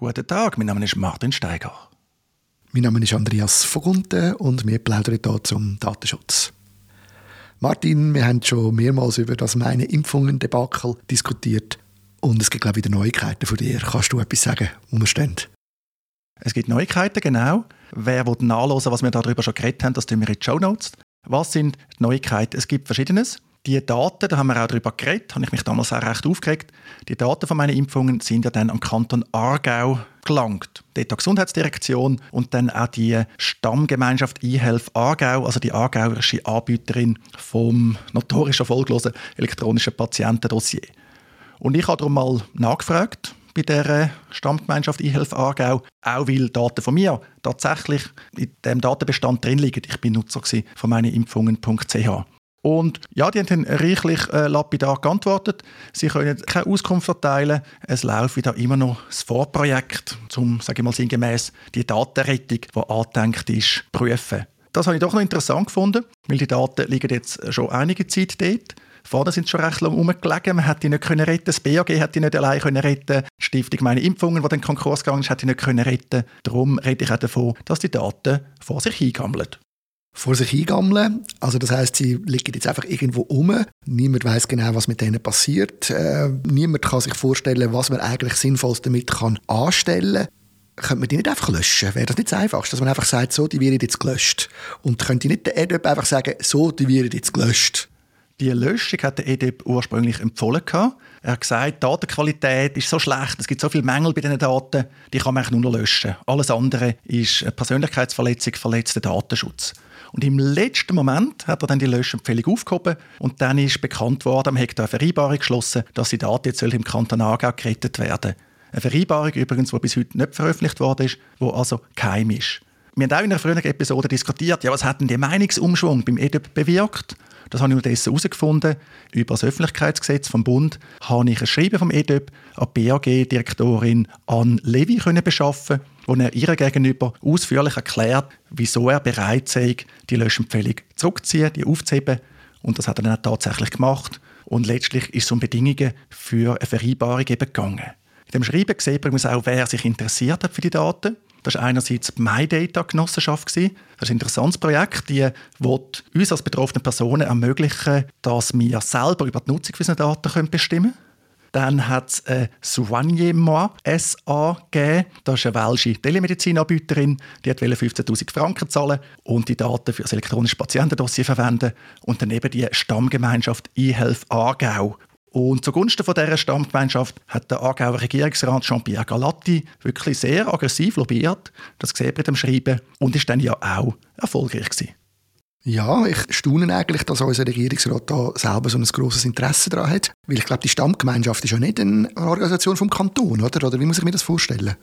Guten Tag, mein Name ist Martin Steiger. Mein Name ist Andreas Vogunten und wir plaudern hier zum Datenschutz. Martin, wir haben schon mehrmals über das meine Impfungen-Debakel diskutiert und es gibt, glaube ich, wieder Neuigkeiten von dir. Kannst du etwas sagen, wo wir stehen? Es gibt Neuigkeiten, genau. Wer will nachlesen, was wir darüber schon geredet haben, das tun wir in die Show Notes. Was sind die Neuigkeiten? Es gibt Verschiedenes. Die Daten, da haben wir auch darüber geredet, habe ich mich damals auch recht aufgeregt. Die Daten von meinen Impfungen sind ja dann am Kanton Aargau gelangt. Dort die Gesundheitsdirektion und dann auch die Stammgemeinschaft eHealth Aargau, also die aargauerische Anbieterin vom notorisch erfolglosen elektronischen Patientendossier. Und ich habe darum mal nachgefragt bei der Stammgemeinschaft eHealth Aargau, auch weil Daten von mir tatsächlich in dem Datenbestand drin liegen. Ich bin Nutzer von meineimpfungen.ch. Und ja, die haben reichlich äh, lapidar geantwortet. Sie können keine Auskunft verteilen. Es läuft da immer noch das Vorprojekt, zum, sage ich mal sinngemäß, die Datenrettung, die angedenkt ist, prüfen. Das habe ich doch noch interessant gefunden, weil die Daten liegen jetzt schon einige Zeit dort. Vorher sind sie schon recht lange rumgelegen. Man hätte die nicht können retten. Das BAG hätte die nicht allein können retten. Die Stiftung Meine Impfungen, die den Konkurs gegangen ist, hätte die nicht können retten. Darum rede ich auch davon, dass die Daten vor sich hingammeln vor sich hingammeln. Also das heißt, sie liegen jetzt einfach irgendwo um. Niemand weiß genau, was mit denen passiert. Äh, niemand kann sich vorstellen, was man eigentlich sinnvoll damit kann anstellen könnte man die nicht einfach löschen? Wäre das nicht das Einfachste, dass man einfach sagt, so, die werden jetzt gelöscht? Und könnte nicht der EDEP einfach sagen, so, die werden jetzt gelöscht? Die Löschung hat der EDEP ursprünglich empfohlen. Er hat gesagt, die Datenqualität ist so schlecht, es gibt so viele Mängel bei diesen Daten, die kann man eigentlich nur noch löschen. Alles andere ist eine Persönlichkeitsverletzung, verletzter Datenschutz. Und im letzten Moment hat er dann die Löschempfehlung aufgehoben und dann ist bekannt worden, man hat eine Vereinbarung geschlossen, dass die Daten jetzt im Kanton Aargau gerettet werden Eine Vereinbarung übrigens, die bis heute nicht veröffentlicht worden ist, die also geheim ist. Wir haben auch in einer früheren Episode diskutiert, ja, was hat denn der Meinungsumschwung beim EDUP bewirkt? Das habe ich unterdessen herausgefunden. Über das Öffentlichkeitsgesetz vom Bund habe ich ein Schreiben vom EDÖP an die BAG-Direktorin Anne Levy beschaffen, wo er ihr gegenüber ausführlich erklärt, wieso er bereit sei, die Löschempfehlung zurückzuziehen, die aufzuheben. Und das hat er dann auch tatsächlich gemacht. Und letztlich ist es um Bedingungen für eine Vereinbarung eben gegangen. In dem Schreiben sieht man auch, wer sich interessiert hat für die Daten. Das war einerseits die MyData-Genossenschaft. Das ist ein interessantes Projekt. Will uns als betroffene Personen ermöglichen, dass wir selber über die Nutzung unserer Daten bestimmen können. Dann hat es eine Soignez-moi SA gegeben. Das ist eine welsche Telemedizinanbieterin. Die wollte 15'000 Franken zahlen und die Daten für das elektronische Patientendossier verwenden. Und daneben die Stammgemeinschaft eHealth Aargau, und zugunsten von dieser Stammgemeinschaft hat der Aargauer Regierungsrat Jean-Pierre Galatti wirklich sehr aggressiv lobbyiert. Das sieht man dem Schreiben und ist dann ja auch erfolgreich gewesen. Ja, ich staune eigentlich, dass unser Regierungsrat da selber so ein grosses Interesse daran hat. Weil ich glaube, die Stammgemeinschaft ist ja nicht eine Organisation vom Kanton, oder? Oder wie muss ich mir das vorstellen?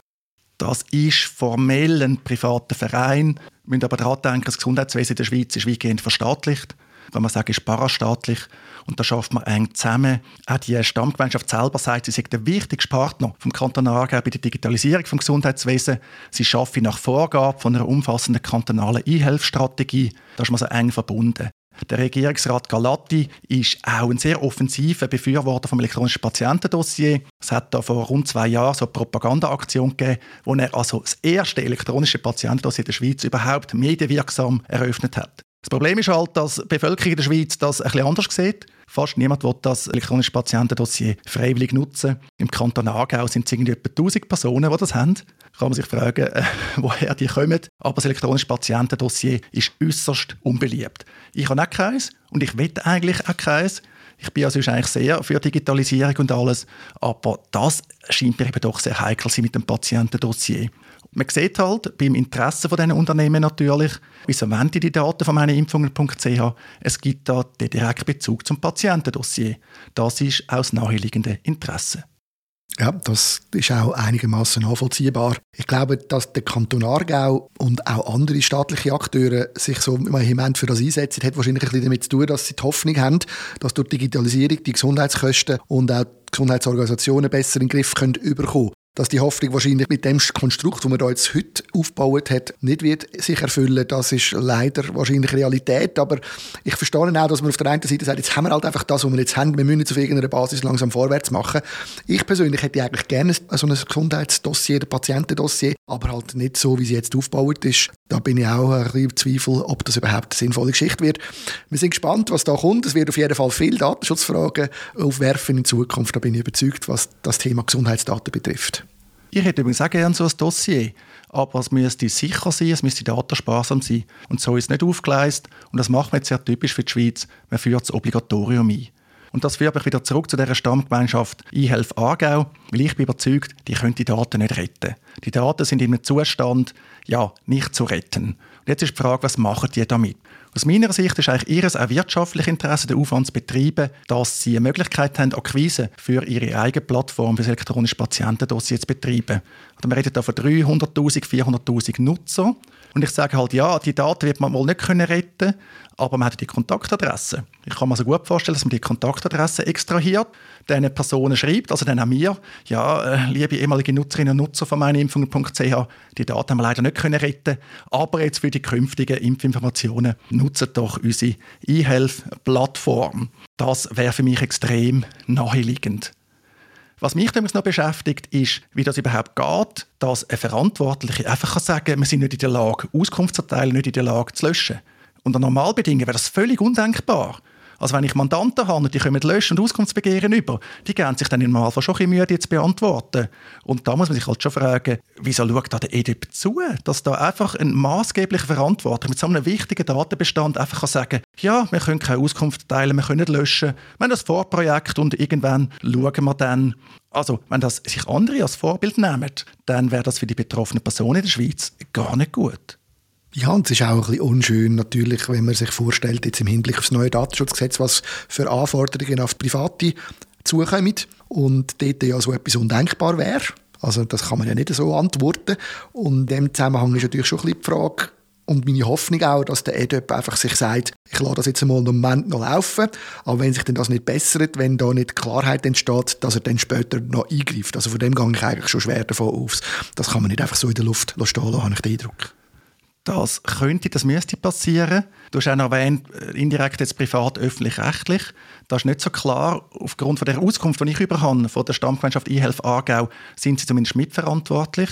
Das ist formell ein privater Verein. Wir müssen aber daran denken, das Gesundheitswesen in der Schweiz ist weitgehend verstaatlicht. Wenn man sagt, ist parastaatlich. Und da schafft man eng zusammen. Auch die Stammgemeinschaft selber sagt, sie sei der wichtigste Partner vom Kanton Aargau bei der Digitalisierung des Gesundheitswesens. Sie schaffe nach Vorgabe von einer umfassenden kantonalen Einhelfstrategie. Da ist man so eng verbunden. Der Regierungsrat Galatti ist auch ein sehr offensiver Befürworter vom elektronischen Patientendossier. Es hat da vor rund zwei Jahren so eine Propagandaaktion gegeben, wo er also das erste elektronische Patientendossier der Schweiz überhaupt medienwirksam eröffnet hat. Das Problem ist halt, dass die Bevölkerung in der Schweiz das ein bisschen anders sieht. Fast niemand will das elektronische Patientendossier freiwillig nutzen. Im Kanton Aargau sind es irgendwie etwa 1000 Personen, die das haben. Kann man sich fragen, äh, woher die kommen. Aber das elektronische Patientendossier ist äußerst unbeliebt. Ich habe auch keins und ich will eigentlich auch keins. Ich bin also eigentlich sehr für Digitalisierung und alles, aber das scheint mir eben doch sehr heikel sein mit dem Patientendossier. Man sieht halt beim Interesse von diesen Unternehmen natürlich, wieso wollen die die Daten von meineimpfungen.ch? Es gibt da den direkten Bezug zum Patientendossier. Das ist aus naheliegenden Interesse. Ja, das ist auch einigermaßen nachvollziehbar. Ich glaube, dass der Kanton Aargau und auch andere staatliche Akteure sich so vehement für das einsetzen, hat wahrscheinlich ein bisschen damit zu tun, dass sie die Hoffnung haben, dass durch Digitalisierung die Gesundheitskosten und auch die Gesundheitsorganisationen besser in den Griff können bekommen dass die Hoffnung wahrscheinlich mit dem Konstrukt, das man da jetzt heute aufgebaut hat, nicht wird sich erfüllen. Das ist leider wahrscheinlich Realität. Aber ich verstehe auch, dass man auf der einen Seite sagt, jetzt haben wir halt einfach das, was wir jetzt haben. Wir müssen jetzt auf irgendeiner Basis langsam vorwärts machen. Ich persönlich hätte eigentlich gerne so ein Gesundheitsdossier, ein Patientendossier, aber halt nicht so, wie es jetzt aufgebaut ist. Da bin ich auch ein bisschen im Zweifel, ob das überhaupt eine sinnvolle Geschichte wird. Wir sind gespannt, was da kommt. Es wird auf jeden Fall viele Datenschutzfragen aufwerfen in Zukunft. Da bin ich überzeugt, was das Thema Gesundheitsdaten betrifft. Ich hätte übrigens auch gerne so ein Dossier, aber es müsste sicher sein, es müsste datensparsam sein. Und so ist es nicht aufgeleistet und das macht man jetzt sehr typisch für die Schweiz. Man führt das Obligatorium ein. Und das führt mich wieder zurück zu dieser Stammgemeinschaft iHelf Aargau, weil ich bin überzeugt, die können die Daten nicht retten. Die Daten sind in einem Zustand, ja, nicht zu retten. Und jetzt ist die Frage, was machen die damit? Aus meiner Sicht ist eigentlich ihr auch wirtschaftliches Interesse, den Aufwand zu betreiben, dass sie eine Möglichkeit haben, Akquise für ihre eigene Plattform für das elektronische Patientendossier zu betreiben. Wir reden hier von 300'000, 400'000 Nutzer. Und ich sage halt, ja, die Daten wird man mal nicht können retten aber man hat die Kontaktadresse. Ich kann mir so gut vorstellen, dass man die Kontaktadresse extrahiert, diesen Personen schreibt, also dann auch mir, ja, äh, liebe ehemalige Nutzerinnen und Nutzer von meineimpfungen.ch, die Daten haben wir leider nicht können retten, aber jetzt für die künftigen Impfinformationen nutzen doch unsere eHealth-Plattform. Das wäre für mich extrem naheliegend. Was mich übrigens noch beschäftigt, ist, wie das überhaupt geht, dass ein Verantwortlicher einfach sagen kann, wir sind nicht in der Lage, Auskunft zu erteilen, nicht in der Lage zu löschen. Unter Normalbedingungen wäre das völlig undenkbar. Also wenn ich Mandanten habe und die kommen Löschen- und Auskunftsbegehren über, die geben sich dann im Normalfall schon ein Mühe, die zu beantworten. Und da muss man sich halt schon fragen, wieso schaut da der EDIP zu, dass da einfach ein maßgeblicher Verantwortlicher mit so einem wichtigen Datenbestand einfach kann sagen ja, wir können keine Auskunft teilen, wir können nicht löschen, wir haben das Vorprojekt und irgendwann schauen wir dann. Also, wenn das sich andere als Vorbild nehmen, dann wäre das für die betroffenen Personen in der Schweiz gar nicht gut. Ja, und es ist auch ein bisschen unschön natürlich, wenn man sich vorstellt, jetzt im Hinblick auf das neue Datenschutzgesetz, was für Anforderungen auf Private zukommen und dort ja so etwas undenkbar wäre. Also das kann man ja nicht so antworten. Und in dem Zusammenhang ist natürlich schon ein bisschen die Frage, und meine Hoffnung auch, dass der EDOP einfach sich sagt, ich lasse das jetzt mal einen Moment noch laufen, aber wenn sich denn das nicht bessert, wenn da nicht Klarheit entsteht, dass er dann später noch eingreift. Also von dem gehe ich eigentlich schon schwer davon aus. Das kann man nicht einfach so in der Luft stehen lassen, habe ich den Eindruck. Das könnte, das müsste passieren. Du hast auch noch erwähnt, äh, indirekt jetzt privat, öffentlich-rechtlich. Das ist nicht so klar. Aufgrund der Auskunft, die ich über von der Stammgemeinschaft eHealth Aargau, sind sie zumindest mitverantwortlich.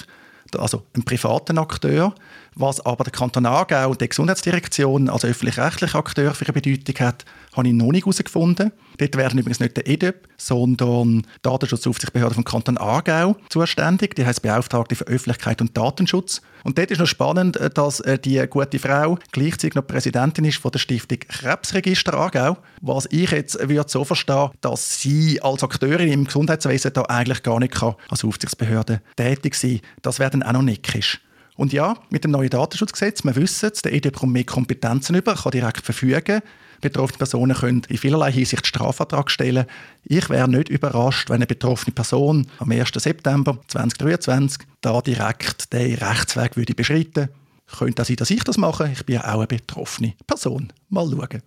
Also ein privater Akteur. Was aber der Kanton Aargau und die Gesundheitsdirektion als öffentlich-rechtlicher Akteur für eine Bedeutung hat, habe ich noch nicht herausgefunden. Dort werden übrigens nicht der EDEP, sondern die Datenschutzaufsichtsbehörde vom Kanton Aargau zuständig. Die heißt Beauftragte für Öffentlichkeit und Datenschutz. Und dort ist noch spannend, äh, dass äh, die gute Frau gleichzeitig noch Präsidentin ist von der Stiftung Krebsregister Aargau. Was ich jetzt würde so verstehen, dass sie als Akteurin im Gesundheitswesen da eigentlich gar nicht kann, als Aufsichtsbehörde tätig sein. Das wäre dann auch noch nickisch. Und ja, mit dem neuen Datenschutzgesetz, wir wissen der EDP bekommt mehr Kompetenzen über, kann direkt verfügen. Betroffene Personen können in vielerlei Hinsicht Strafvertrag stellen. Ich wäre nicht überrascht, wenn eine betroffene Person am 1. September 2023 da direkt den Rechtsweg würde beschreiten würde. Könnte auch sein, dass ich das mache. Ich bin ja auch eine betroffene Person. Mal schauen.